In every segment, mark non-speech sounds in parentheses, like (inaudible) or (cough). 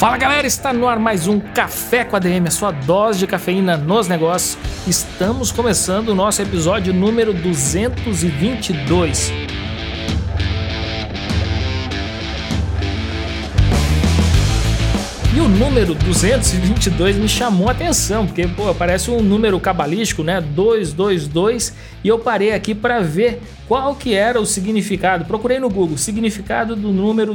Fala galera, está no ar mais um Café com a DM, a sua dose de cafeína nos negócios. Estamos começando o nosso episódio número 222. E o número 222 me chamou a atenção, porque pô, parece um número cabalístico, né? 222, e eu parei aqui para ver qual que era o significado. Procurei no Google, significado do número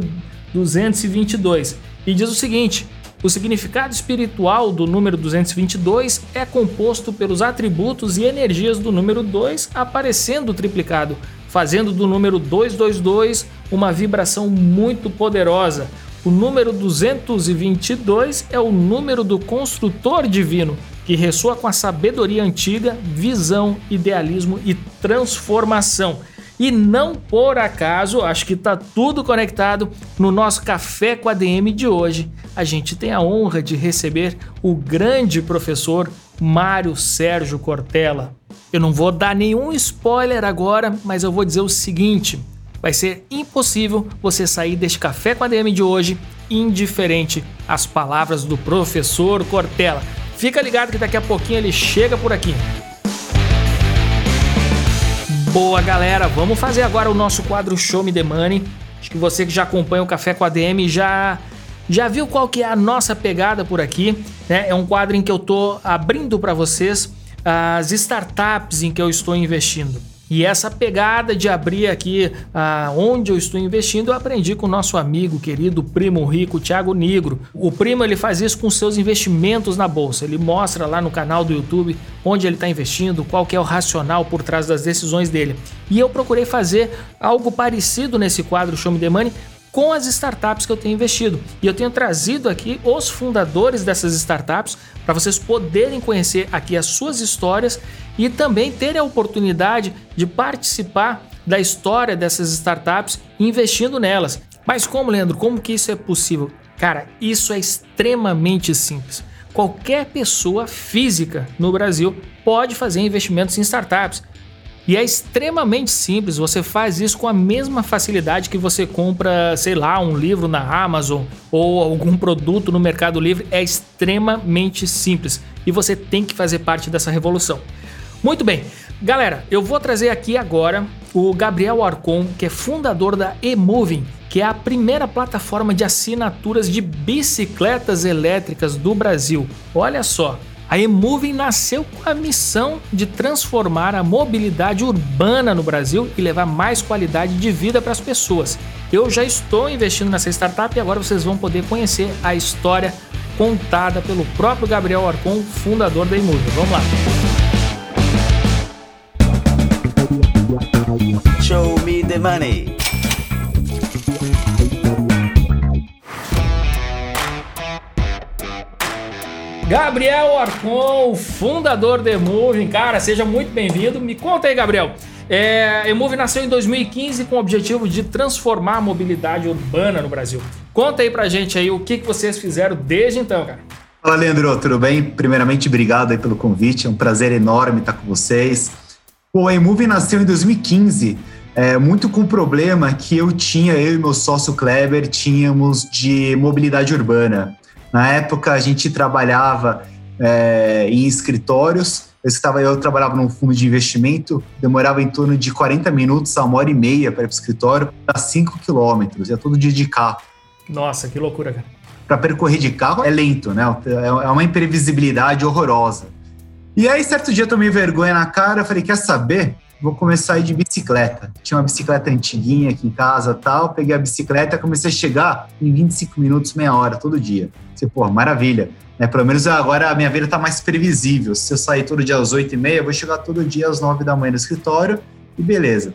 222 e diz o seguinte: o significado espiritual do número 222 é composto pelos atributos e energias do número 2 aparecendo triplicado, fazendo do número 222 uma vibração muito poderosa. O número 222 é o número do construtor divino, que ressoa com a sabedoria antiga, visão, idealismo e transformação. E não por acaso, acho que está tudo conectado no nosso Café com a DM de hoje. A gente tem a honra de receber o grande professor Mário Sérgio Cortella. Eu não vou dar nenhum spoiler agora, mas eu vou dizer o seguinte: vai ser impossível você sair deste Café com a DM de hoje indiferente às palavras do professor Cortella. Fica ligado que daqui a pouquinho ele chega por aqui. Boa, galera. Vamos fazer agora o nosso quadro Show Me The Money. Acho que você que já acompanha o Café com a DM já já viu qual que é a nossa pegada por aqui, né? É um quadro em que eu tô abrindo para vocês as startups em que eu estou investindo. E essa pegada de abrir aqui ah, onde eu estou investindo, eu aprendi com o nosso amigo, querido primo rico, Thiago Negro. O primo ele faz isso com seus investimentos na bolsa. Ele mostra lá no canal do YouTube onde ele está investindo, qual que é o racional por trás das decisões dele. E eu procurei fazer algo parecido nesse quadro Show Me The Money com as startups que eu tenho investido. E eu tenho trazido aqui os fundadores dessas startups para vocês poderem conhecer aqui as suas histórias e também terem a oportunidade de participar da história dessas startups investindo nelas. Mas como, Leandro, como que isso é possível? Cara, isso é extremamente simples. Qualquer pessoa física no Brasil pode fazer investimentos em startups. E é extremamente simples, você faz isso com a mesma facilidade que você compra, sei lá, um livro na Amazon ou algum produto no Mercado Livre. É extremamente simples e você tem que fazer parte dessa revolução. Muito bem, galera, eu vou trazer aqui agora o Gabriel Arcon, que é fundador da eMoving, que é a primeira plataforma de assinaturas de bicicletas elétricas do Brasil. Olha só, a eMoving nasceu com a missão de transformar a mobilidade urbana no Brasil e levar mais qualidade de vida para as pessoas. Eu já estou investindo nessa startup e agora vocês vão poder conhecer a história contada pelo próprio Gabriel Arcon, fundador da eMoving. Vamos lá. Show me the money. Gabriel Arcon, fundador da Emove. Cara, seja muito bem-vindo. Me conta aí, Gabriel. É, Emove nasceu em 2015 com o objetivo de transformar a mobilidade urbana no Brasil. Conta aí pra gente aí o que, que vocês fizeram desde então, cara. Fala, Leandro, tudo bem? Primeiramente, obrigado aí pelo convite. É um prazer enorme estar com vocês. Pô, a Emove nasceu em 2015, é, muito com o problema que eu tinha, eu e meu sócio Kleber, tínhamos de mobilidade urbana. Na época, a gente trabalhava é, em escritórios. Eu, estava, eu trabalhava num fundo de investimento, demorava em torno de 40 minutos a uma hora e meia para ir para o escritório, a 5 quilômetros, ia todo dia de carro. Nossa, que loucura, cara. Para percorrer de carro é lento, né? É uma imprevisibilidade horrorosa. E aí, certo dia, eu tomei vergonha na cara, falei, quer saber? vou começar a ir de bicicleta. Tinha uma bicicleta antiguinha aqui em casa tal, peguei a bicicleta e comecei a chegar em 25 minutos, meia hora, todo dia. Você, pô, maravilha. Né? Pelo menos agora a minha vida está mais previsível. Se eu sair todo dia às 8 e meia, eu vou chegar todo dia às 9 da manhã no escritório e beleza.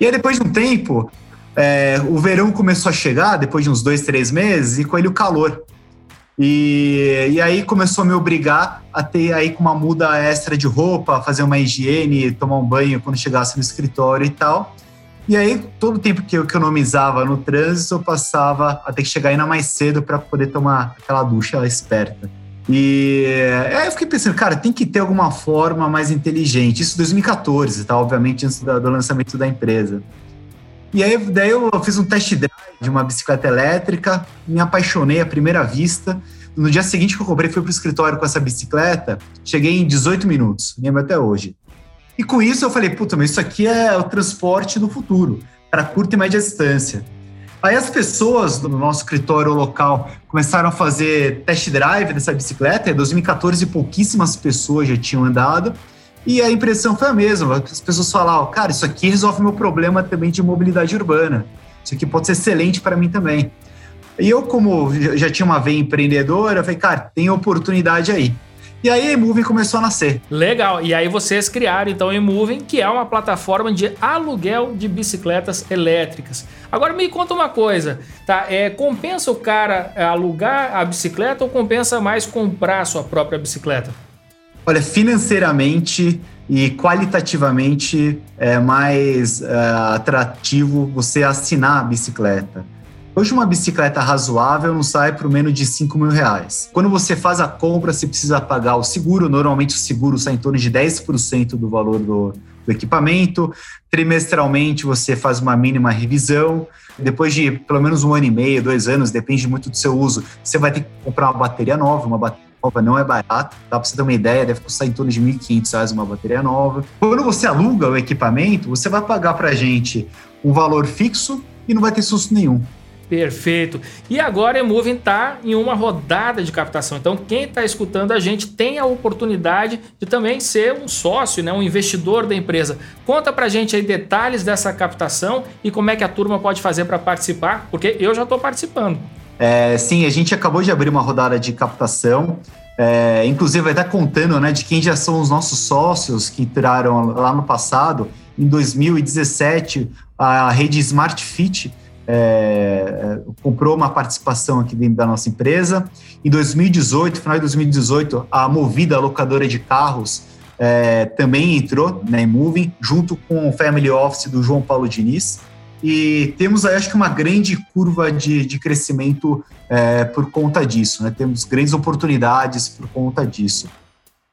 E aí, depois de um tempo, é, o verão começou a chegar, depois de uns dois, três meses, e com ele o calor. E, e aí começou a me obrigar a ter aí com uma muda extra de roupa, fazer uma higiene, tomar um banho quando chegasse no escritório e tal. E aí, todo o tempo que eu economizava no trânsito, eu passava a ter que chegar ainda mais cedo para poder tomar aquela ducha esperta. E aí eu fiquei pensando, cara, tem que ter alguma forma mais inteligente. Isso em 2014, tá? Obviamente, antes do lançamento da empresa. E aí, daí eu fiz um test drive de uma bicicleta elétrica, me apaixonei à primeira vista. No dia seguinte que eu comprei, fui para o escritório com essa bicicleta, cheguei em 18 minutos, lembro até hoje. E com isso eu falei, puta, mas isso aqui é o transporte do futuro, para curta e média distância. Aí as pessoas do nosso escritório local começaram a fazer test drive dessa bicicleta. Em 2014, pouquíssimas pessoas já tinham andado. E a impressão foi a mesma. As pessoas falavam, cara, isso aqui resolve meu problema também de mobilidade urbana. Isso aqui pode ser excelente para mim também. E eu, como já tinha uma veia empreendedora, falei, cara, tem oportunidade aí. E aí a eMoving começou a nascer. Legal. E aí vocês criaram então a eMoving, que é uma plataforma de aluguel de bicicletas elétricas. Agora me conta uma coisa, tá? É, compensa o cara alugar a bicicleta ou compensa mais comprar a sua própria bicicleta? Olha, financeiramente e qualitativamente é mais uh, atrativo você assinar a bicicleta. Hoje uma bicicleta razoável não sai por menos de 5 mil reais. Quando você faz a compra, você precisa pagar o seguro. Normalmente o seguro sai em torno de 10% do valor do, do equipamento. Trimestralmente você faz uma mínima revisão. Depois de pelo menos um ano e meio, dois anos, depende muito do seu uso, você vai ter que comprar uma bateria nova, uma bateria nova não é barato, dá para você ter uma ideia, deve custar em torno de R$ 1.500 uma bateria nova. Quando você aluga o equipamento, você vai pagar para a gente um valor fixo e não vai ter susto nenhum. Perfeito. E agora a Emoving está em uma rodada de captação. Então, quem está escutando a gente tem a oportunidade de também ser um sócio, né, um investidor da empresa. Conta para a gente aí detalhes dessa captação e como é que a turma pode fazer para participar, porque eu já estou participando. É, sim, a gente acabou de abrir uma rodada de captação. É, inclusive, vai estar contando né, de quem já são os nossos sócios que entraram lá no passado. Em 2017, a rede Smart Fit é, comprou uma participação aqui dentro da nossa empresa. Em 2018, final de 2018, a Movida, a locadora de carros, é, também entrou na né, Moving, junto com o Family Office do João Paulo Diniz. E temos acho que, uma grande curva de, de crescimento é, por conta disso, né? Temos grandes oportunidades por conta disso.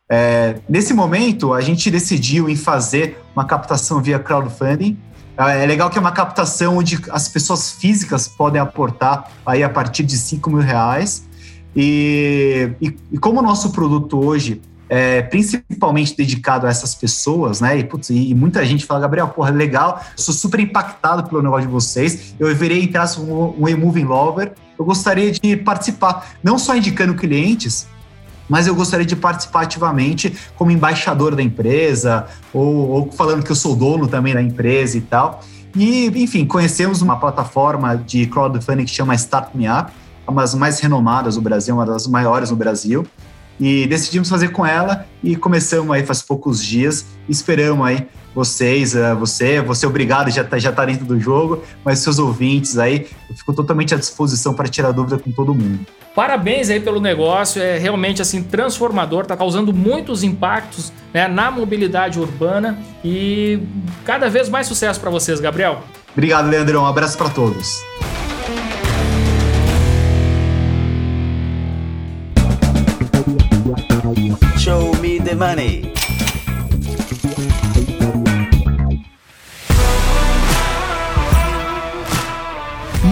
É, nesse momento, a gente decidiu em fazer uma captação via crowdfunding. É legal que é uma captação onde as pessoas físicas podem aportar aí a partir de 5 mil reais. E, e, e como o nosso produto hoje é, principalmente dedicado a essas pessoas, né? E, putz, e, muita gente fala, Gabriel, porra, legal, sou super impactado pelo negócio de vocês, eu virei entrar um, um e-moving lover, eu gostaria de participar, não só indicando clientes, mas eu gostaria de participar ativamente como embaixador da empresa, ou, ou falando que eu sou dono também da empresa e tal. E, enfim, conhecemos uma plataforma de crowdfunding que chama Start Me Up, uma das mais renomadas do Brasil, uma das maiores no Brasil. E decidimos fazer com ela e começamos aí faz poucos dias. Esperamos aí vocês, uh, você, você obrigado, já está já tá dentro do jogo, mas seus ouvintes aí, eu fico totalmente à disposição para tirar dúvida com todo mundo. Parabéns aí pelo negócio, é realmente assim transformador, está causando muitos impactos né, na mobilidade urbana e cada vez mais sucesso para vocês, Gabriel. Obrigado, Leandrão. Um abraço para todos. Show me the money.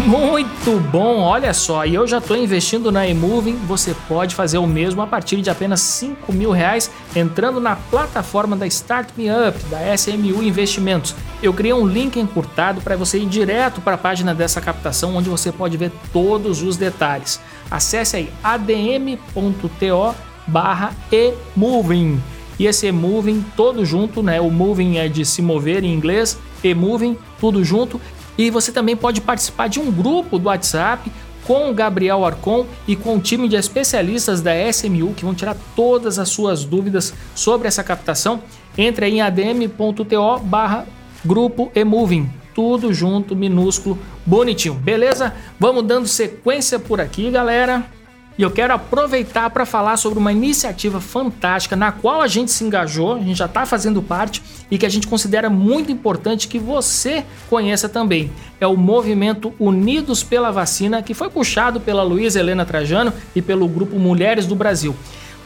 Muito bom, olha só, e eu já estou investindo na eMoving, você pode fazer o mesmo a partir de apenas 5 mil reais entrando na plataforma da Start Me Up, da SMU Investimentos. Eu criei um link encurtado para você ir direto para a página dessa captação, onde você pode ver todos os detalhes. Acesse aí adm.to barra eMoving. E esse eMoving todo junto, né? O moving é de se mover em inglês, eMoving, tudo junto. E você também pode participar de um grupo do WhatsApp com o Gabriel Arcon e com o time de especialistas da SMU que vão tirar todas as suas dúvidas sobre essa captação. Entre em adm.to barra grupo eMoving. Tudo junto, minúsculo, bonitinho. Beleza? Vamos dando sequência por aqui, galera. E eu quero aproveitar para falar sobre uma iniciativa fantástica na qual a gente se engajou, a gente já está fazendo parte e que a gente considera muito importante que você conheça também. É o movimento Unidos pela Vacina, que foi puxado pela Luísa Helena Trajano e pelo grupo Mulheres do Brasil.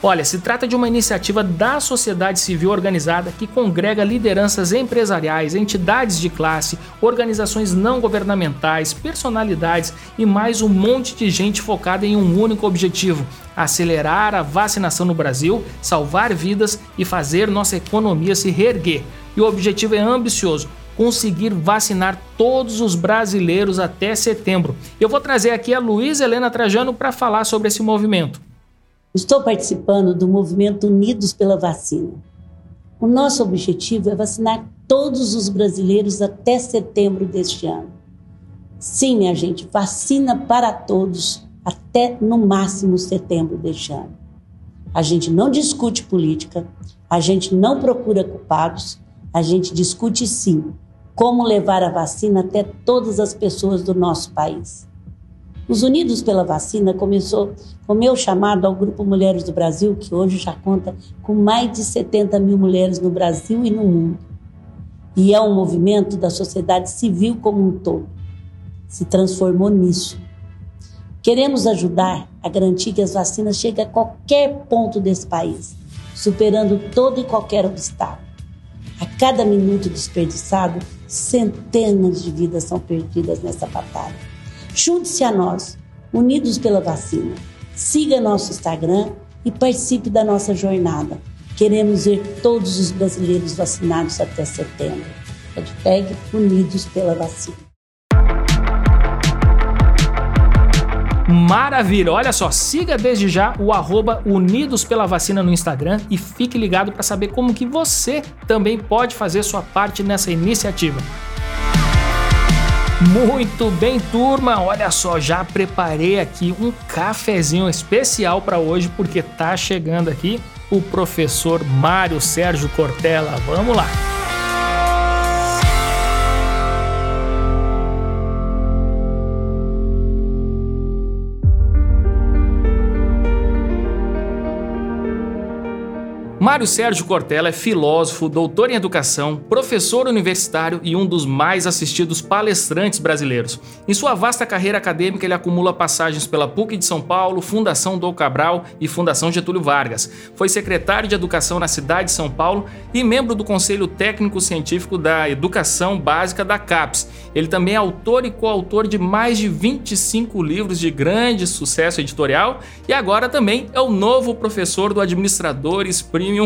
Olha, se trata de uma iniciativa da sociedade civil organizada que congrega lideranças empresariais, entidades de classe, organizações não governamentais, personalidades e mais um monte de gente focada em um único objetivo: acelerar a vacinação no Brasil, salvar vidas e fazer nossa economia se reerguer. E o objetivo é ambicioso: conseguir vacinar todos os brasileiros até setembro. Eu vou trazer aqui a Luísa Helena Trajano para falar sobre esse movimento. Estou participando do movimento Unidos pela Vacina. O nosso objetivo é vacinar todos os brasileiros até setembro deste ano. Sim, minha gente, vacina para todos até no máximo setembro deste ano. A gente não discute política, a gente não procura culpados, a gente discute sim como levar a vacina até todas as pessoas do nosso país. Os Unidos pela Vacina começou com meu chamado ao Grupo Mulheres do Brasil, que hoje já conta com mais de 70 mil mulheres no Brasil e no mundo. E é um movimento da sociedade civil como um todo. Se transformou nisso. Queremos ajudar a garantir que as vacinas cheguem a qualquer ponto desse país, superando todo e qualquer obstáculo. A cada minuto desperdiçado, centenas de vidas são perdidas nessa batalha. Junte-se a nós, unidos pela vacina. Siga nosso Instagram e participe da nossa jornada. Queremos ver todos os brasileiros vacinados até setembro. Hashtag Unidos pela Vacina. Maravilha! Olha só, siga desde já o arroba Unidos pela Vacina no Instagram e fique ligado para saber como que você também pode fazer sua parte nessa iniciativa. Muito bem, turma. Olha só, já preparei aqui um cafezinho especial para hoje porque tá chegando aqui o professor Mário Sérgio Cortella. Vamos lá. Mário Sérgio Cortella é filósofo, doutor em educação, professor universitário e um dos mais assistidos palestrantes brasileiros. Em sua vasta carreira acadêmica, ele acumula passagens pela PUC de São Paulo, Fundação Dom Cabral e Fundação Getúlio Vargas. Foi secretário de Educação na cidade de São Paulo e membro do Conselho Técnico Científico da Educação Básica da CAPES. Ele também é autor e coautor de mais de 25 livros de grande sucesso editorial e agora também é o novo professor do Administradores Premium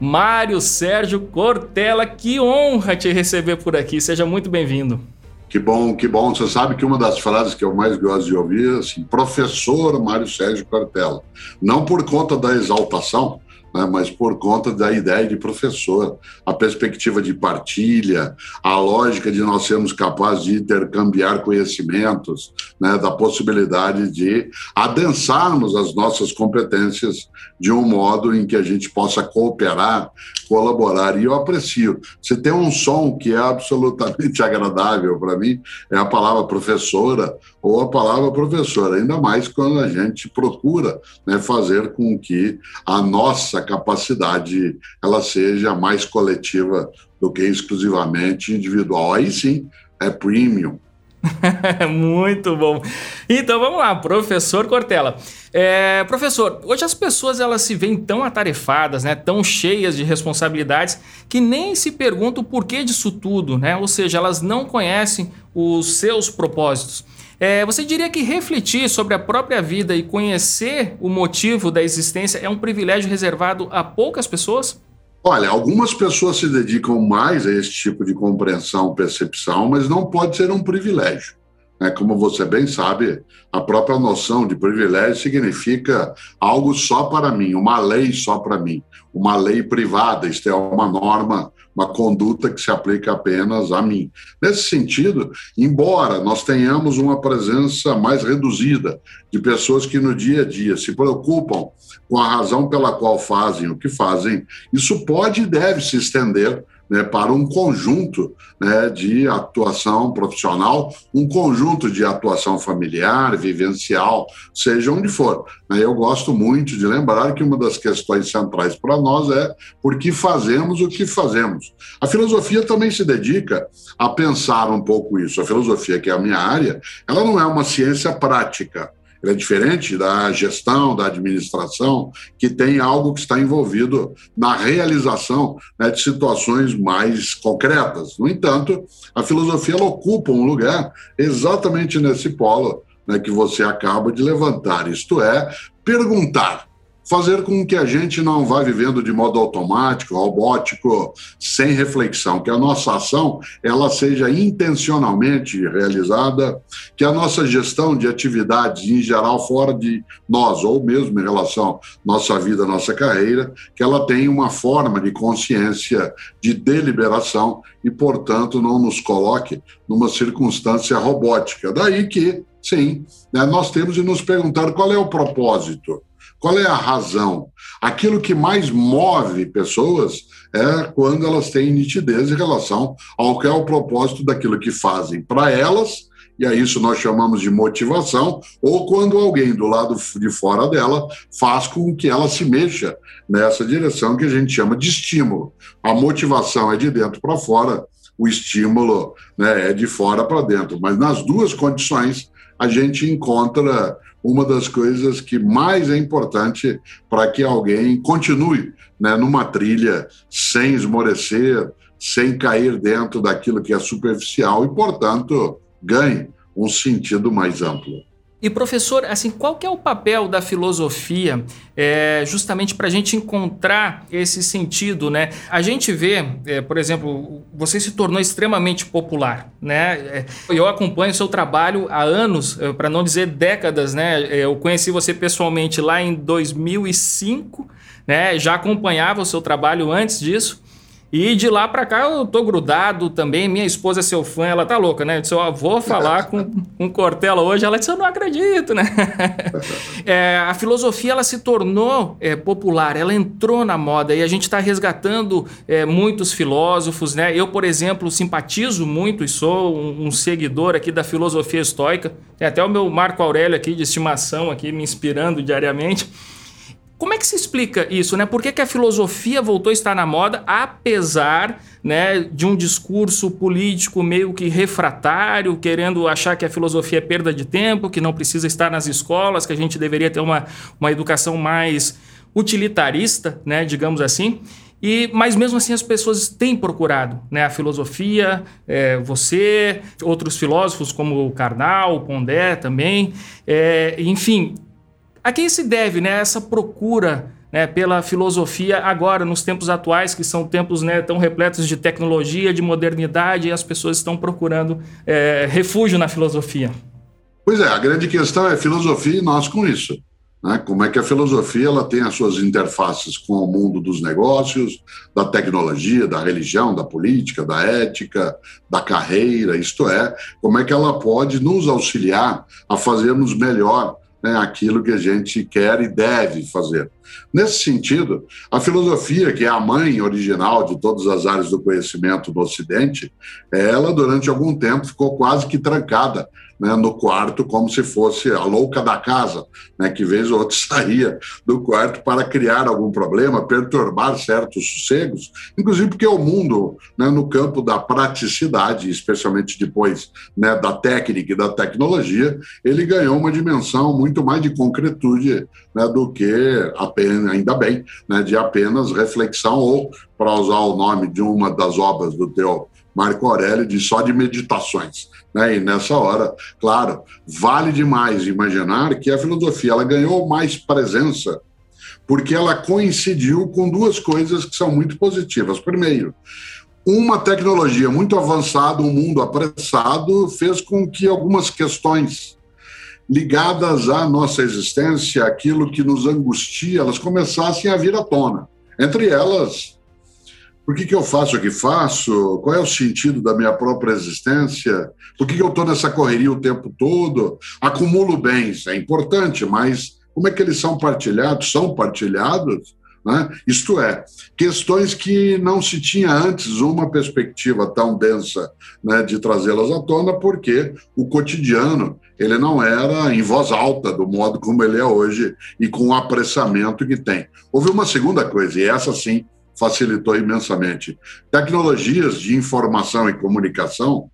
Mário Sérgio Cortella. Que honra te receber por aqui. Seja muito bem-vindo. Que bom, que bom. Você sabe que uma das frases que eu mais gosto de ouvir é assim, professor Mário Sérgio Cortella. Não por conta da exaltação, né, mas por conta da ideia de professor, a perspectiva de partilha, a lógica de nós sermos capazes de intercambiar conhecimentos, né, da possibilidade de adensarmos as nossas competências de um modo em que a gente possa cooperar, colaborar. E eu aprecio. Se tem um som que é absolutamente (laughs) agradável para mim, é a palavra professora ou a palavra professora, ainda mais quando a gente procura né, fazer com que a nossa capacidade ela seja mais coletiva do que exclusivamente individual. Aí sim, é premium. (laughs) Muito bom. Então vamos lá, professor Cortella. É, professor, hoje as pessoas elas se veem tão atarefadas, né, tão cheias de responsabilidades, que nem se perguntam o porquê disso tudo, né? Ou seja, elas não conhecem os seus propósitos. É, você diria que refletir sobre a própria vida e conhecer o motivo da existência é um privilégio reservado a poucas pessoas? Olha, algumas pessoas se dedicam mais a esse tipo de compreensão, percepção, mas não pode ser um privilégio. Né? Como você bem sabe, a própria noção de privilégio significa algo só para mim, uma lei só para mim, uma lei privada, isto é, uma norma, uma conduta que se aplica apenas a mim. Nesse sentido, embora nós tenhamos uma presença mais reduzida de pessoas que no dia a dia se preocupam com a razão pela qual fazem o que fazem, isso pode e deve se estender né, para um conjunto né, de atuação profissional, um conjunto de atuação familiar, vivencial, seja onde for. Né. Eu gosto muito de lembrar que uma das questões centrais para nós é por que fazemos o que fazemos. A filosofia também se dedica a pensar um pouco isso. A filosofia, que é a minha área, ela não é uma ciência prática é diferente da gestão, da administração, que tem algo que está envolvido na realização né, de situações mais concretas. No entanto, a filosofia ocupa um lugar exatamente nesse polo né, que você acaba de levantar, isto é, perguntar fazer com que a gente não vá vivendo de modo automático, robótico, sem reflexão, que a nossa ação ela seja intencionalmente realizada, que a nossa gestão de atividades em geral fora de nós ou mesmo em relação à nossa vida, nossa carreira, que ela tenha uma forma de consciência, de deliberação e, portanto, não nos coloque numa circunstância robótica. Daí que, sim, né, nós temos de nos perguntar qual é o propósito qual é a razão? Aquilo que mais move pessoas é quando elas têm nitidez em relação ao que é o propósito daquilo que fazem para elas, e a isso nós chamamos de motivação, ou quando alguém do lado de fora dela faz com que ela se mexa nessa direção que a gente chama de estímulo. A motivação é de dentro para fora, o estímulo né, é de fora para dentro, mas nas duas condições a gente encontra uma das coisas que mais é importante para que alguém continue né, numa trilha sem esmorecer, sem cair dentro daquilo que é superficial e, portanto, ganhe um sentido mais amplo. E professor, assim, qual que é o papel da filosofia é, justamente para a gente encontrar esse sentido, né? A gente vê, é, por exemplo, você se tornou extremamente popular, né? É, eu acompanho seu trabalho há anos, é, para não dizer décadas, né? É, eu conheci você pessoalmente lá em 2005, né? Já acompanhava o seu trabalho antes disso. E de lá para cá eu tô grudado também. Minha esposa é seu fã, ela tá louca, né? Eu disse, ó, vou falar com, com Cortella hoje. Ela disse, eu não acredito, né? (laughs) é, a filosofia, ela se tornou é, popular, ela entrou na moda e a gente está resgatando é, muitos filósofos, né? Eu, por exemplo, simpatizo muito e sou um, um, seguidor aqui da filosofia estoica. Tem até o meu Marco Aurélio aqui de estimação aqui me inspirando diariamente. Como é que se explica isso, né? Por que, que a filosofia voltou a estar na moda, apesar né, de um discurso político meio que refratário, querendo achar que a filosofia é perda de tempo, que não precisa estar nas escolas, que a gente deveria ter uma, uma educação mais utilitarista, né, digamos assim. E, mas mesmo assim as pessoas têm procurado né? a filosofia, é, você, outros filósofos como o Karnal, o Pondé também. É, enfim, a quem se deve né, essa procura né, pela filosofia agora, nos tempos atuais, que são tempos né, tão repletos de tecnologia, de modernidade, e as pessoas estão procurando é, refúgio na filosofia? Pois é, a grande questão é filosofia e nós com isso. Né? Como é que a filosofia ela tem as suas interfaces com o mundo dos negócios, da tecnologia, da religião, da política, da ética, da carreira, isto é, como é que ela pode nos auxiliar a fazermos melhor né, aquilo que a gente quer e deve fazer. Nesse sentido, a filosofia, que é a mãe original de todas as áreas do conhecimento no Ocidente, ela, durante algum tempo, ficou quase que trancada né, no quarto, como se fosse a louca da casa, né, que vez ou outra (laughs) saía do quarto para criar algum problema, perturbar certos sossegos, inclusive porque o mundo, né, no campo da praticidade, especialmente depois né, da técnica e da tecnologia, ele ganhou uma dimensão muito mais de concretude né, do que apenas, ainda bem, né, de apenas reflexão ou, para usar o nome de uma das obras do teu Marco Aurélio, de só de meditações. Né? E nessa hora, claro, vale demais imaginar que a filosofia ela ganhou mais presença porque ela coincidiu com duas coisas que são muito positivas. Primeiro, uma tecnologia muito avançada, um mundo apressado, fez com que algumas questões ligadas à nossa existência, aquilo que nos angustia, elas começassem a vir à tona. Entre elas, por que, que eu faço o que faço? Qual é o sentido da minha própria existência? Por que, que eu estou nessa correria o tempo todo? Acumulo bens, é importante, mas como é que eles são partilhados? São partilhados? Né? Isto é, questões que não se tinha antes uma perspectiva tão densa né, de trazê-las à tona, porque o cotidiano ele não era em voz alta do modo como ele é hoje e com o apressamento que tem. Houve uma segunda coisa, e essa sim facilitou imensamente. Tecnologias de informação e comunicação,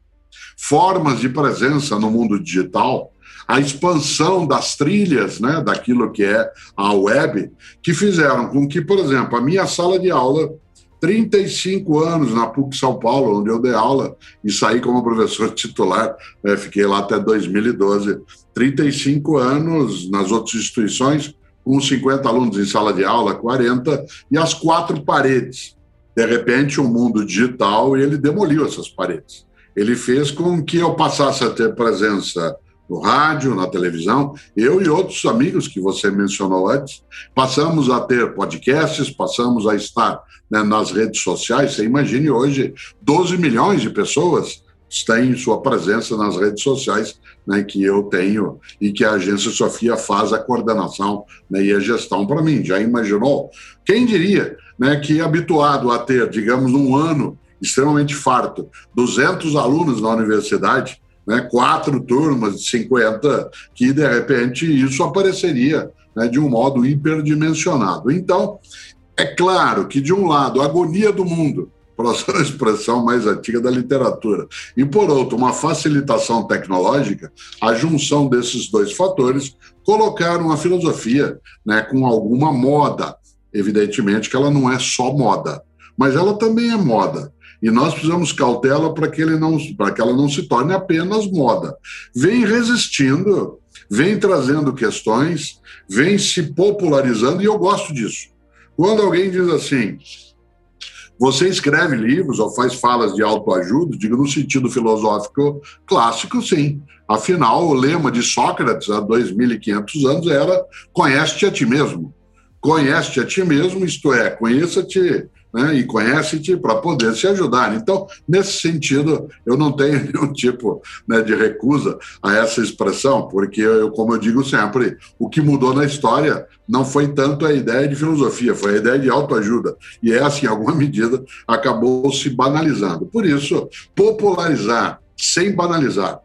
formas de presença no mundo digital, a expansão das trilhas, né, daquilo que é a web, que fizeram com que, por exemplo, a minha sala de aula 35 anos na PUC São Paulo, onde eu dei aula e saí como professor (laughs) titular, né, fiquei lá até 2012. 35 anos nas outras instituições, com 50 alunos em sala de aula, 40, e as quatro paredes. De repente, o mundo digital, ele demoliu essas paredes. Ele fez com que eu passasse a ter presença no rádio, na televisão. Eu e outros amigos que você mencionou antes, passamos a ter podcasts, passamos a estar né, nas redes sociais. Você imagine hoje 12 milhões de pessoas têm sua presença nas redes sociais, né, que eu tenho e que a agência Sofia faz a coordenação né, e a gestão para mim. Já imaginou? Quem diria né, que habituado a ter, digamos, um ano extremamente farto, 200 alunos na universidade, né, quatro turmas de 50, que de repente isso apareceria né, de um modo hiperdimensionado. Então, é claro que, de um lado, a agonia do mundo, para usar a expressão mais antiga da literatura, e por outro, uma facilitação tecnológica, a junção desses dois fatores colocaram a filosofia né, com alguma moda. Evidentemente que ela não é só moda, mas ela também é moda. E nós precisamos cautela para que, ele não, que ela não se torne apenas moda. Vem resistindo, vem trazendo questões, vem se popularizando, e eu gosto disso. Quando alguém diz assim, você escreve livros ou faz falas de autoajuda, digo no sentido filosófico clássico, sim. Afinal, o lema de Sócrates há 2.500 anos era: conhece-te a ti mesmo. Conhece-te a ti mesmo, isto é, conheça-te né, e conhece-te para poder se ajudar. Então, nesse sentido, eu não tenho (laughs) nenhum tipo né, de recusa a essa expressão, porque, eu, como eu digo sempre, o que mudou na história não foi tanto a ideia de filosofia, foi a ideia de autoajuda. E essa, em alguma (laughs) medida, acabou se banalizando. Por isso, popularizar sem banalizar,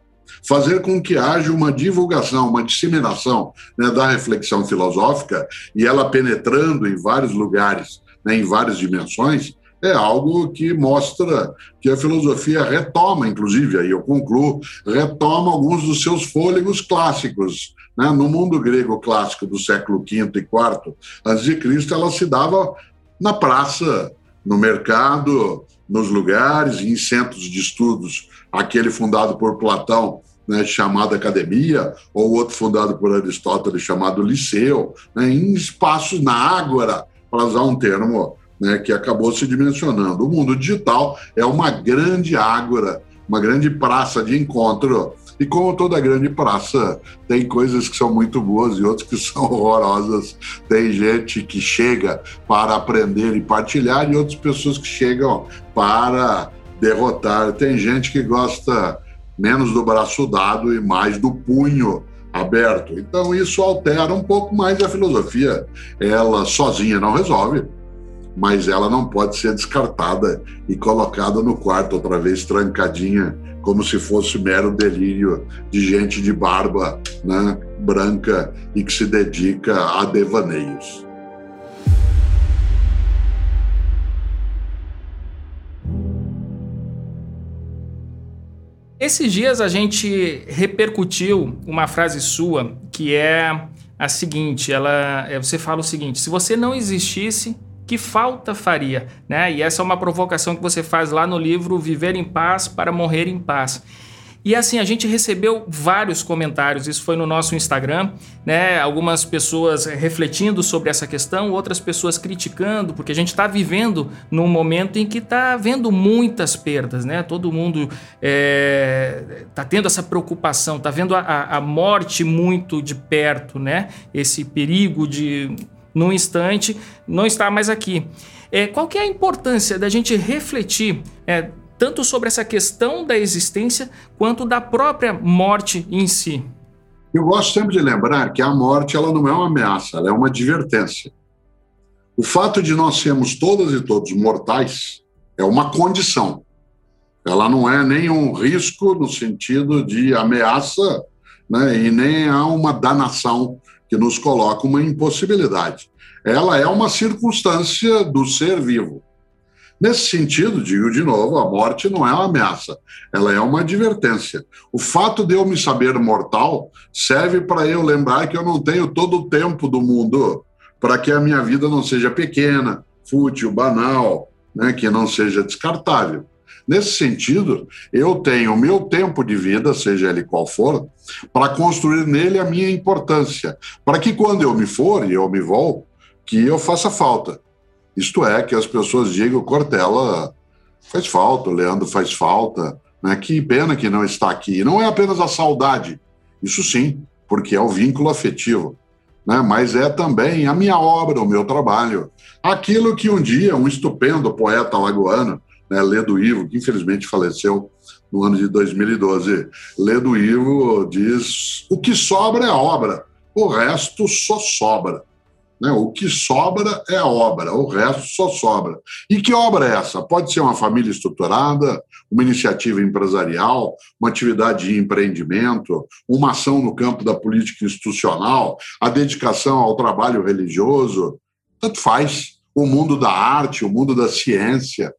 fazer com que haja uma divulgação, uma disseminação né, da reflexão filosófica e ela penetrando em vários lugares né, em várias dimensões, é algo que mostra que a filosofia retoma, inclusive, aí eu concluo, retoma alguns dos seus fôlegos clássicos. Né? No mundo grego clássico do século V e IV Cristo, ela se dava na praça, no mercado, nos lugares, em centros de estudos, aquele fundado por Platão, né, chamado academia, ou outro fundado por Aristóteles, chamado liceu, né, em espaços na ágora, para usar um termo né, que acabou se dimensionando. O mundo digital é uma grande ágora, uma grande praça de encontro. E como toda grande praça, tem coisas que são muito boas e outras que (laughs) são horrorosas. Tem gente que chega para aprender e partilhar e outras pessoas que chegam para derrotar. Tem gente que gosta menos do braço dado e mais do punho aberto. Então, isso altera um pouco mais a filosofia. Ela sozinha não resolve, mas ela não pode ser descartada e colocada no quarto outra vez trancadinha, como se fosse mero delírio de gente de barba né, branca e que se dedica a devaneios. Esses dias a gente repercutiu uma frase sua que é a seguinte: ela, é, você fala o seguinte: se você não existisse, que falta faria? Né? E essa é uma provocação que você faz lá no livro Viver em Paz para Morrer em Paz. E assim, a gente recebeu vários comentários, isso foi no nosso Instagram, né? Algumas pessoas refletindo sobre essa questão, outras pessoas criticando, porque a gente está vivendo num momento em que está havendo muitas perdas, né? Todo mundo está é, tá tendo essa preocupação, está vendo a, a morte muito de perto, né? Esse perigo de, num instante, não estar mais aqui. É, qual que é a importância da gente refletir? É, tanto sobre essa questão da existência quanto da própria morte em si. Eu gosto sempre de lembrar que a morte ela não é uma ameaça, ela é uma advertência. O fato de nós sermos todas e todos mortais é uma condição. Ela não é nenhum risco no sentido de ameaça, né, e nem há uma danação que nos coloca uma impossibilidade. Ela é uma circunstância do ser vivo. Nesse sentido, digo de novo, a morte não é uma ameaça, ela é uma advertência. O fato de eu me saber mortal serve para eu lembrar que eu não tenho todo o tempo do mundo para que a minha vida não seja pequena, fútil, banal, né, que não seja descartável. Nesse sentido, eu tenho o meu tempo de vida, seja ele qual for, para construir nele a minha importância, para que quando eu me for e eu me vou, que eu faça falta. Isto é, que as pessoas digam, Cortella faz falta, o Leandro faz falta, né? que pena que não está aqui. E não é apenas a saudade, isso sim, porque é o vínculo afetivo né? mas é também a minha obra, o meu trabalho. Aquilo que um dia um estupendo poeta lagoano, né, Ledo Ivo, que infelizmente faleceu no ano de 2012, Ledo Ivo diz: o que sobra é obra, o resto só sobra. Né? O que sobra é a obra, o resto só sobra. E que obra é essa? Pode ser uma família estruturada, uma iniciativa empresarial, uma atividade de empreendimento, uma ação no campo da política institucional, a dedicação ao trabalho religioso. Tanto faz. O mundo da arte, o mundo da ciência.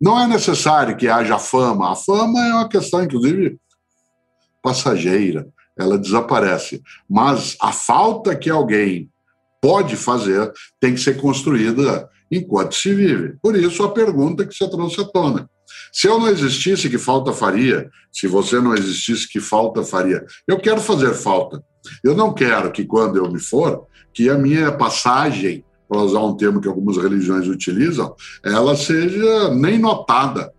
Não é necessário que haja fama. A fama é uma questão, inclusive, passageira. Ela desaparece. Mas a falta que alguém pode fazer tem que ser construída enquanto se vive. Por isso, a pergunta que você trouxe à tona. Se eu não existisse, que falta faria? Se você não existisse, que falta faria? Eu quero fazer falta. Eu não quero que, quando eu me for, que a minha passagem, para usar um termo que algumas religiões utilizam, ela seja nem notada.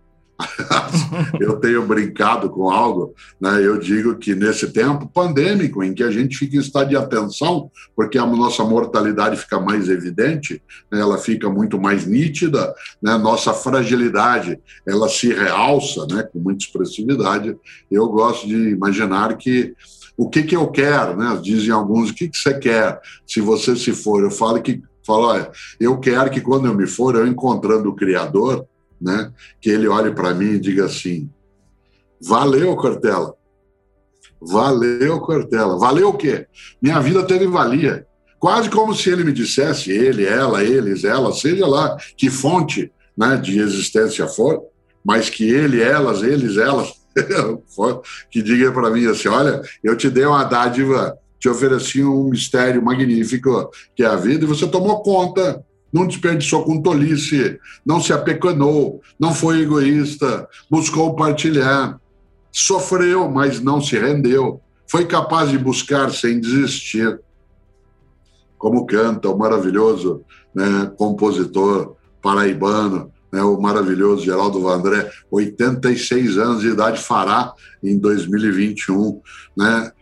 Eu tenho brincado com algo, né? eu digo que nesse tempo pandêmico, em que a gente fica em estado de atenção, porque a nossa mortalidade fica mais evidente, né? ela fica muito mais nítida, né? nossa fragilidade ela se realça né? com muita expressividade. Eu gosto de imaginar que o que, que eu quero, né? dizem alguns, o que, que você quer se você se for? Eu falo que falo, olha, eu quero que quando eu me for, eu encontrando o Criador, né? Que ele olhe para mim e diga assim: valeu, Cortella. Valeu, Cortella. Valeu o quê? Minha vida teve valia. Quase como se ele me dissesse, ele, ela, eles, ela, seja lá que fonte né, de existência for, mas que ele, elas, eles, elas, (laughs) que diga para mim assim: olha, eu te dei uma dádiva, te ofereci um mistério magnífico que é a vida, e você tomou conta não desperdiçou com tolice, não se apecanou, não foi egoísta, buscou partilhar, sofreu, mas não se rendeu, foi capaz de buscar sem desistir. Como canta o maravilhoso né, compositor paraibano, né, o maravilhoso Geraldo Vandré, 86 anos de idade fará em 2021. Né?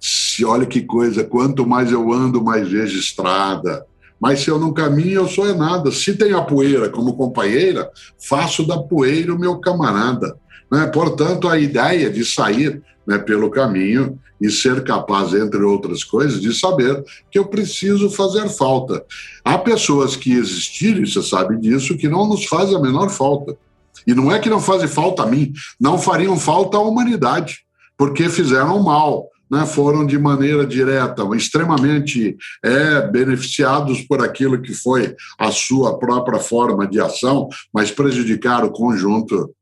Se olha que coisa, quanto mais eu ando, mais vejo estrada. Mas se eu não caminho, eu sou é nada. Se tem a poeira como companheira, faço da poeira o meu camarada. Né? Portanto, a ideia de sair né, pelo caminho e ser capaz, entre outras coisas, de saber que eu preciso fazer falta. Há pessoas que existirem, você sabe disso, que não nos fazem a menor falta. E não é que não fazem falta a mim, não fariam falta à humanidade, porque fizeram mal, né, foram de maneira direta, extremamente é, beneficiados por aquilo que foi a sua própria forma de ação, mas prejudicaram o conjunto.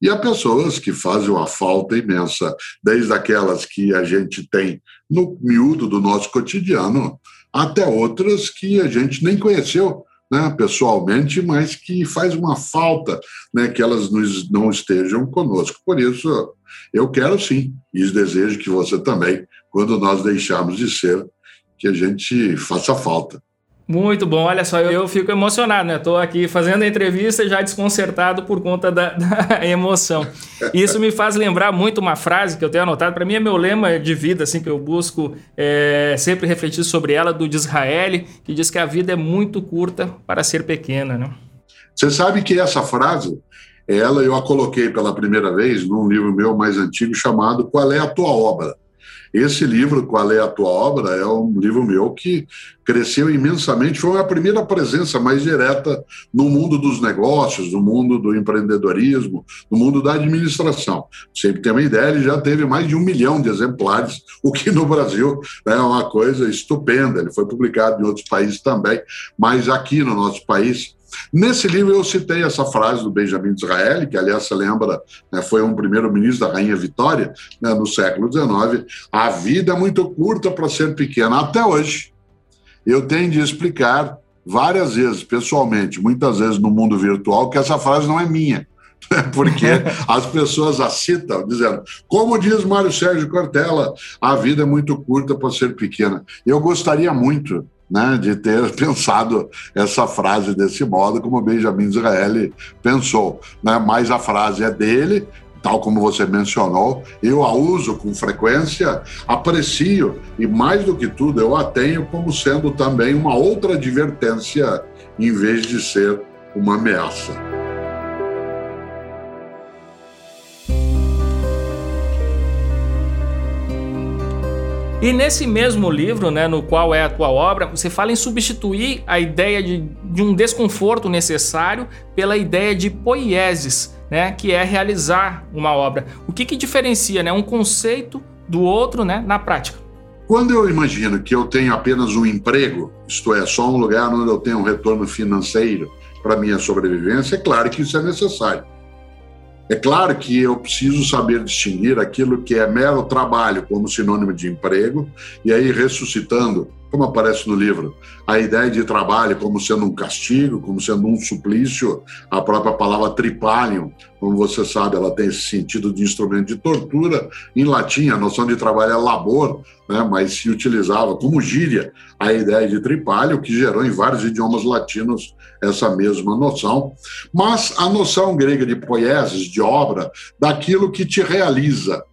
E há pessoas que fazem uma falta imensa, desde aquelas que a gente tem no miúdo do nosso cotidiano, até outras que a gente nem conheceu né, pessoalmente, mas que faz uma falta né, que elas não estejam conosco. Por isso, eu quero sim, e desejo que você também, quando nós deixarmos de ser, que a gente faça falta. Muito bom, olha só, eu, fico emocionado, né? Estou aqui fazendo a entrevista já desconcertado por conta da, (laughs) da, emoção. Isso me faz lembrar muito uma frase que eu tenho anotado, para mim é meu lema de vida, assim, que eu busco é, sempre refletir sobre ela, do Disraeli, que diz que a vida é muito curta para ser pequena, né? Você sabe que essa frase, ela eu a coloquei pela primeira vez num livro meu mais antigo chamado Qual é a Tua Obra? Esse livro, Qual é a Tua Obra, é um livro meu que cresceu imensamente, foi a primeira presença mais direta no mundo dos negócios, no mundo do empreendedorismo, no mundo da administração. Sempre tem uma ideia, ele já teve mais de um milhão de exemplares, o que no Brasil é uma coisa estupenda. Ele foi publicado em outros países também, mas aqui no nosso país Nesse livro eu citei essa frase do Benjamin Disraeli, que aliás se lembra, né, foi um primeiro-ministro da Rainha Vitória né, no século XIX. A vida é muito curta para ser pequena. Até hoje, eu tenho de explicar várias vezes, pessoalmente, muitas vezes no mundo virtual, que essa frase não é minha. (laughs) Porque (laughs) as pessoas a citam, dizendo, como diz Mário Sérgio Cortella, a vida é muito curta para ser pequena. Eu gostaria muito né, de ter (laughs) pensado essa frase desse modo, como Benjamin Disraeli pensou. Né? Mas a frase é dele, tal como você mencionou, eu a uso com frequência, aprecio e, mais do que tudo, eu a tenho como sendo também uma outra advertência em vez de ser uma ameaça. E nesse mesmo livro, né, no qual é a tua obra, você fala em substituir a ideia de, de um desconforto necessário pela ideia de poieses, né, que é realizar uma obra. O que, que diferencia né, um conceito do outro né, na prática? Quando eu imagino que eu tenho apenas um emprego, isto é, só um lugar onde eu tenho um retorno financeiro para minha sobrevivência, é claro que isso é necessário. É claro que eu preciso saber distinguir aquilo que é mero trabalho como sinônimo de emprego, e aí ressuscitando, como aparece no livro, a ideia de trabalho como sendo um castigo, como sendo um suplício, a própria palavra tripalium, como você sabe, ela tem esse sentido de instrumento de tortura. Em latim, a noção de trabalho é labor, né, mas se utilizava como gíria a ideia de tripalho, que gerou em vários idiomas latinos essa mesma noção. Mas a noção grega de poieses, de obra, daquilo que te realiza,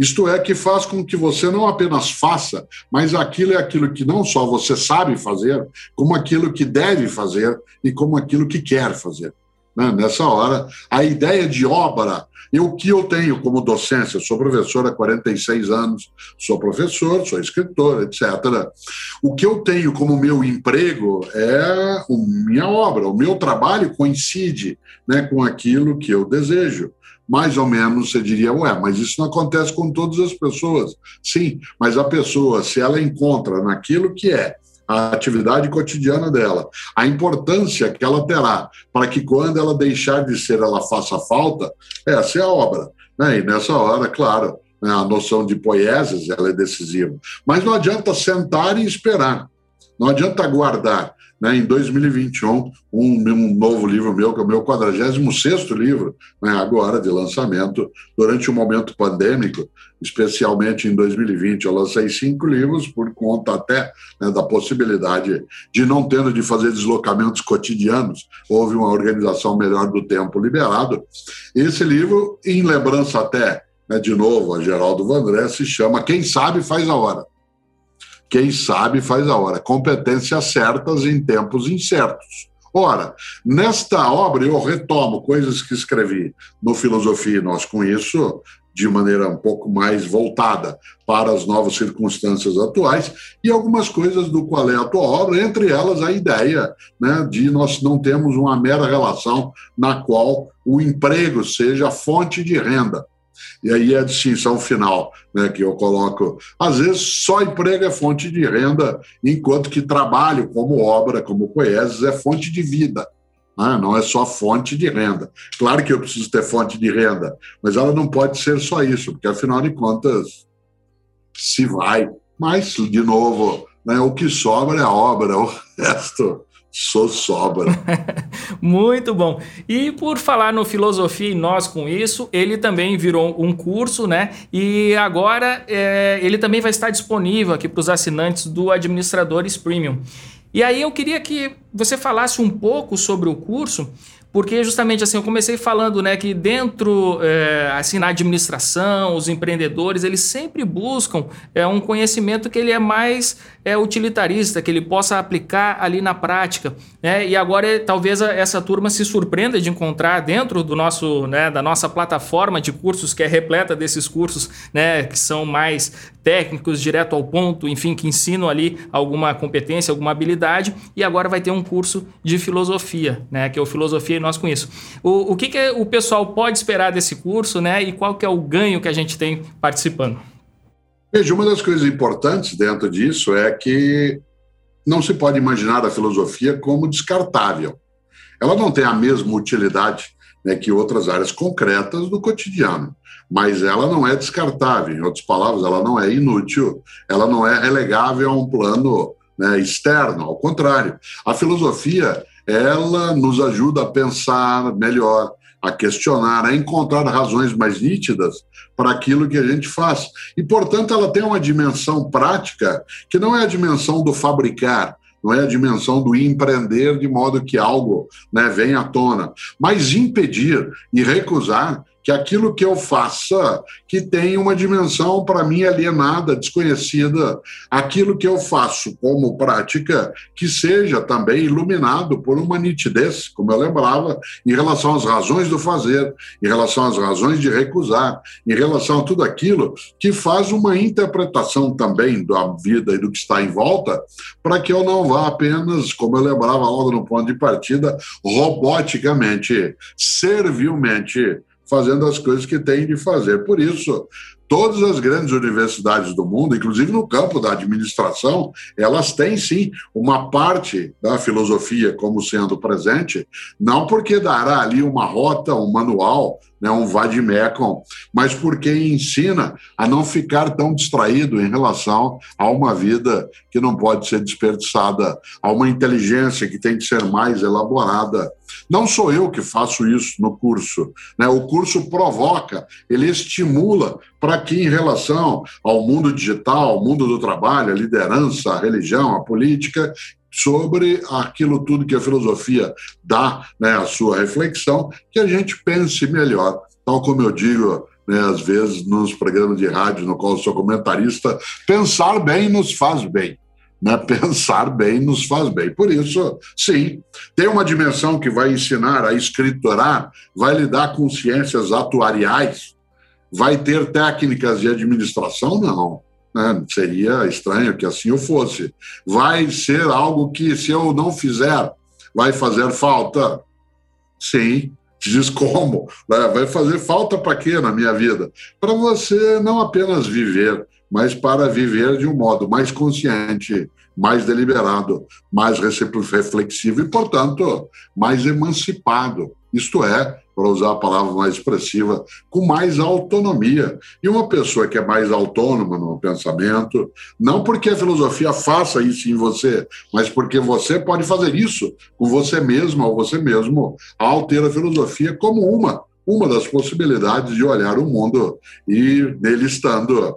isto é, que faz com que você não apenas faça, mas aquilo é aquilo que não só você sabe fazer, como aquilo que deve fazer e como aquilo que quer fazer. Né? Nessa hora, a ideia de obra e o que eu tenho como docência, sou professor há 46 anos, sou professor, sou escritor, etc. O que eu tenho como meu emprego é a minha obra, o meu trabalho coincide né, com aquilo que eu desejo mais ou menos você diria, ué, mas isso não acontece com todas as pessoas. Sim, mas a pessoa, se ela encontra naquilo que é a atividade cotidiana dela, a importância que ela terá para que quando ela deixar de ser, ela faça falta, essa é a obra. Né? E nessa hora, claro, né, a noção de poieses ela é decisiva. Mas não adianta sentar e esperar, não adianta aguardar né, em 2021, um, um, novo livro meu, que é o meu 46 livro, né, agora de lançamento, durante o momento pandêmico, especialmente em 2020. Eu lancei cinco livros por conta até né, da possibilidade de não tendo de fazer deslocamentos cotidianos, houve uma organização melhor do tempo liberado. Esse livro, em lembrança até, né, de novo, a Geraldo Vandré, se chama Quem Sabe Faz a Hora. Quem sabe faz a hora. Competências certas em tempos incertos. Ora, nesta obra eu retomo coisas que escrevi no Filosofia e Nós com isso, de maneira um pouco mais voltada para as novas circunstâncias atuais, e algumas coisas do qual é a tua obra, entre elas a ideia né, de nós não termos uma mera relação na qual o emprego seja fonte de renda. E aí a distinção final né, que eu coloco. Às vezes, só emprego é fonte de renda, enquanto que trabalho como obra, como poeses, é fonte de vida. Né? Não é só fonte de renda. Claro que eu preciso ter fonte de renda, mas ela não pode ser só isso, porque afinal de contas, se vai. Mas, de novo, né, o que sobra é a obra, o resto Sou sobra. (laughs) Muito bom. E por falar no Filosofia e Nós com isso, ele também virou um curso, né? E agora é, ele também vai estar disponível aqui para os assinantes do Administradores Premium. E aí eu queria que você falasse um pouco sobre o curso porque justamente assim eu comecei falando né que dentro é, assim na administração os empreendedores eles sempre buscam é, um conhecimento que ele é mais é, utilitarista que ele possa aplicar ali na prática né? E agora talvez essa turma se surpreenda de encontrar dentro do nosso né da nossa plataforma de cursos que é repleta desses cursos né que são mais técnicos, direto ao ponto, enfim, que ensinam ali alguma competência, alguma habilidade, e agora vai ter um curso de filosofia, né? Que é o Filosofia e Nós com isso. O, o que, que o pessoal pode esperar desse curso, né? E qual que é o ganho que a gente tem participando? Veja, uma das coisas importantes dentro disso é que não se pode imaginar a filosofia como descartável. Ela não tem a mesma utilidade né, que outras áreas concretas do cotidiano, mas ela não é descartável. Em outras palavras, ela não é inútil, ela não é relegável a um plano né, externo. Ao contrário, a filosofia ela nos ajuda a pensar melhor, a questionar, a encontrar razões mais nítidas para aquilo que a gente faz. E, portanto, ela tem uma dimensão prática que não é a dimensão do fabricar, não é a dimensão do empreender de modo que algo né, venha à tona, mas impedir e recusar que aquilo que eu faça que tem uma dimensão para mim alienada, desconhecida, aquilo que eu faço como prática que seja também iluminado por uma nitidez, como eu lembrava, em relação às razões do fazer, em relação às razões de recusar, em relação a tudo aquilo que faz uma interpretação também da vida e do que está em volta, para que eu não vá apenas, como eu lembrava logo no ponto de partida, roboticamente, servilmente fazendo as coisas que tem de fazer. Por isso, todas as grandes universidades do mundo, inclusive no campo da administração, elas têm sim uma parte da filosofia como sendo presente, não porque dará ali uma rota, um manual, né, um vademecum, mas porque ensina a não ficar tão distraído em relação a uma vida que não pode ser desperdiçada, a uma inteligência que tem que ser mais elaborada. Não sou eu que faço isso no curso, né? o curso provoca, ele estimula para que, em relação ao mundo digital, ao mundo do trabalho, a liderança, a religião, a política, sobre aquilo tudo que a filosofia dá, né, a sua reflexão, que a gente pense melhor. Tal como eu digo, né, às vezes, nos programas de rádio no qual sou comentarista, pensar bem nos faz bem. Né? (laughs) Pensar bem nos faz bem. Por isso, sim, tem uma dimensão que vai ensinar a escriturar, vai lidar com ciências atuariais, Vai ter técnicas de administração? Não. Né? Seria estranho que assim o fosse. Vai ser algo que, se eu não fizer, vai fazer falta? Sim. Diz como? Né? Vai fazer falta para quê na minha vida? Para você não apenas viver, mas para viver de um modo mais consciente, mais deliberado, mais reflexivo e, portanto, mais emancipado. Isto é, para usar a palavra mais expressiva, com mais autonomia. E uma pessoa que é mais autônoma no pensamento, não porque a filosofia faça isso em você, mas porque você pode fazer isso com você mesma ou você mesmo, ao ter a filosofia como uma, uma das possibilidades de olhar o mundo e nele estando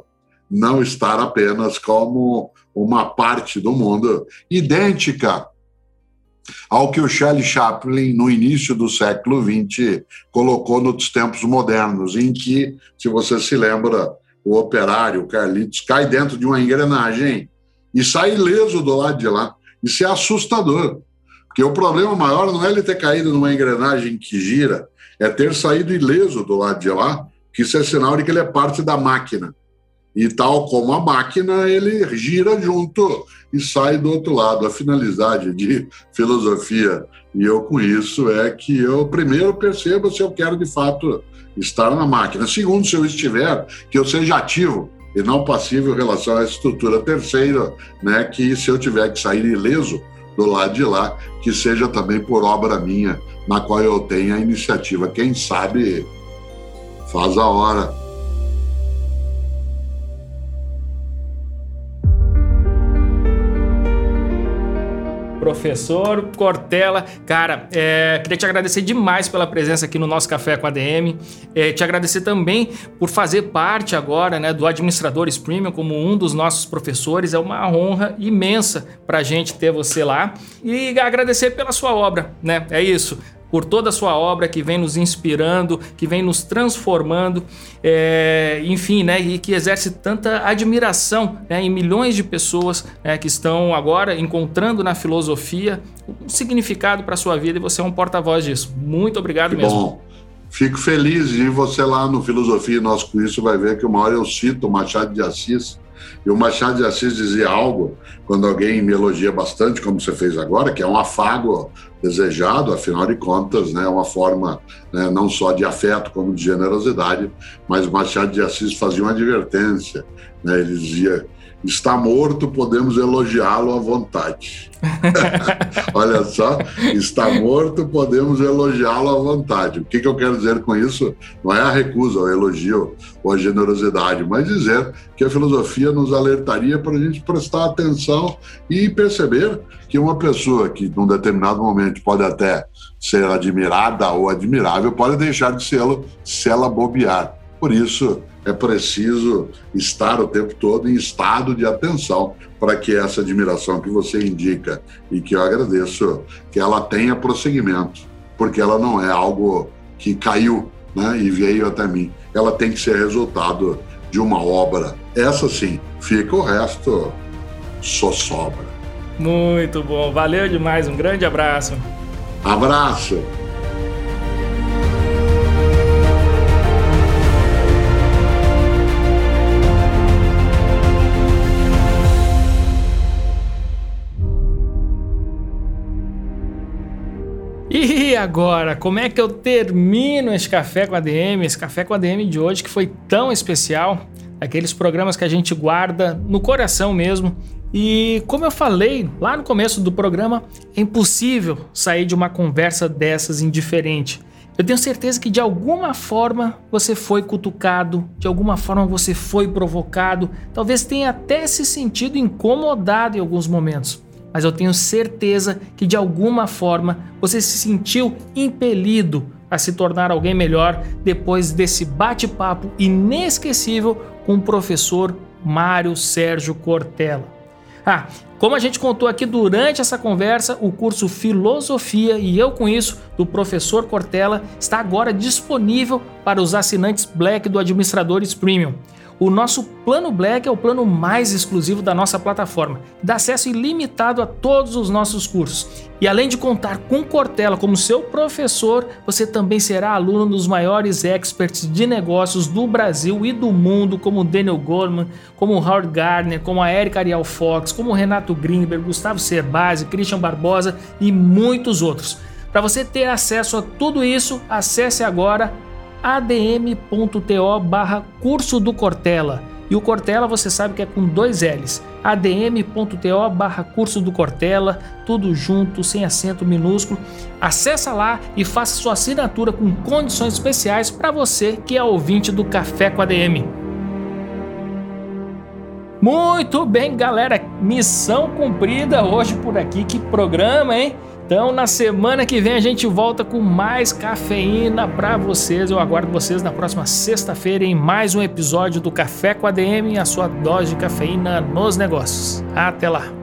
não estar apenas como uma parte do mundo idêntica ao que o Charlie Chaplin, no início do século XX, colocou nos tempos modernos, em que, se você se lembra, o operário, o Carlitos, cai dentro de uma engrenagem e sai ileso do lado de lá. Isso é assustador, porque o problema maior não é ele ter caído numa engrenagem que gira, é ter saído ileso do lado de lá, que isso é sinal de que ele é parte da máquina. E tal como a máquina, ele gira junto e sai do outro lado. A finalidade de filosofia, e eu com isso, é que eu primeiro perceba se eu quero de fato estar na máquina. Segundo, se eu estiver, que eu seja ativo e não passivo em relação à estrutura. Terceiro, né, que se eu tiver que sair ileso do lado de lá, que seja também por obra minha, na qual eu tenha a iniciativa. Quem sabe faz a hora. Professor Cortella. Cara, é, queria te agradecer demais pela presença aqui no nosso Café com a DM. É, te agradecer também por fazer parte agora né, do Administradores Premium como um dos nossos professores. É uma honra imensa para a gente ter você lá. E agradecer pela sua obra, né? É isso por toda a sua obra que vem nos inspirando, que vem nos transformando, é, enfim, né, e que exerce tanta admiração né, em milhões de pessoas né, que estão agora encontrando na filosofia um significado para a sua vida e você é um porta-voz disso. Muito obrigado que mesmo. Bom. Fico feliz e você lá no Filosofia e Nós com Isso vai ver que uma hora eu cito Machado de Assis E o Machado de Assis dizia algo, quando alguém me elogia bastante, como você fez agora, que é um afago desejado, afinal de contas, né, uma forma né, não só de afeto como de generosidade, mas o Machado de Assis fazia uma advertência, né, ele dizia está morto, podemos elogiá-lo à vontade. (laughs) Olha só, está morto, podemos elogiá-lo à vontade. O que, que, eu quero dizer com isso? Não é a recusa, o elogio ou a generosidade, mas dizer que a filosofia nos alertaria para a gente prestar atenção e perceber que uma pessoa que, num determinado momento, pode até ser admirada ou admirável, pode deixar de ser se ela bobear. Por isso, é preciso estar o tempo todo em estado de atenção para que essa admiração que você indica e que eu agradeço, que ela tenha prosseguimento, porque ela não é algo que caiu né, e veio até mim. Ela tem que ser resultado de uma obra. Essa sim, fica o resto só sobra. Muito bom, valeu demais, um grande abraço. Abraço. Agora, como é que eu termino esse café com a DM, esse café com a DM de hoje que foi tão especial, aqueles programas que a gente guarda no coração mesmo. E como eu falei lá no começo do programa, é impossível sair de uma conversa dessas indiferente. Eu tenho certeza que de alguma forma você foi cutucado, de alguma forma você foi provocado, talvez tenha até se sentido incomodado em alguns momentos mas eu tenho certeza que de alguma forma você se sentiu impelido a se tornar alguém melhor depois desse bate-papo inesquecível com o professor Mário Sérgio Cortella. Ah, como a gente contou aqui durante essa conversa, o curso Filosofia e eu com isso do professor Cortella está agora disponível para os assinantes Black do Administradores Premium. O nosso plano Black é o plano mais exclusivo da nossa plataforma, dá acesso ilimitado a todos os nossos cursos. E além de contar com Cortella como seu professor, você também será aluno dos maiores experts de negócios do Brasil e do mundo, como Daniel Goleman, como Howard Gardner, como a Erika Ariel Fox, como Renato Greenberg, Gustavo Cerbasi, Christian Barbosa e muitos outros. Para você ter acesso a tudo isso, acesse agora adm.to barra curso do Cortella. E o Cortella você sabe que é com dois L's. adm.to barra curso do Cortella, tudo junto, sem acento minúsculo. Acessa lá e faça sua assinatura com condições especiais para você que é ouvinte do Café com ADM. Muito bem, galera, missão cumprida hoje por aqui. Que programa, hein? Então, na semana que vem a gente volta com mais cafeína para vocês. Eu aguardo vocês na próxima sexta-feira em mais um episódio do Café com a DM, a sua dose de cafeína nos negócios. Até lá.